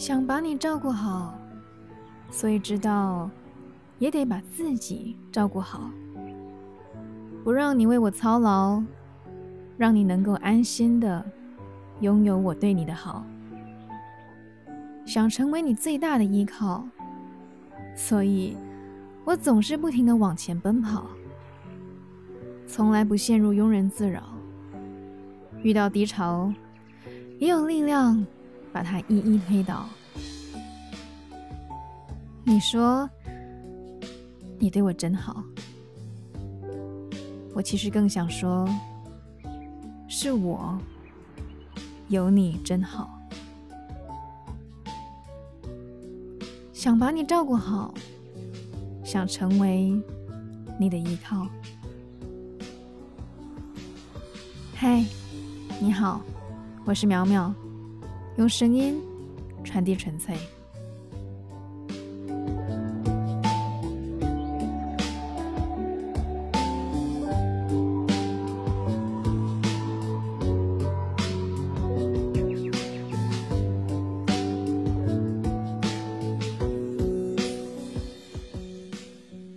想把你照顾好，所以知道也得把自己照顾好，不让你为我操劳，让你能够安心的拥有我对你的好。想成为你最大的依靠，所以我总是不停的往前奔跑，从来不陷入庸人自扰。遇到低潮，也有力量把它一一推倒。你说你对我真好，我其实更想说，是我有你真好。想把你照顾好，想成为你的依靠。嗨，你好，我是苗苗，用声音传递纯粹。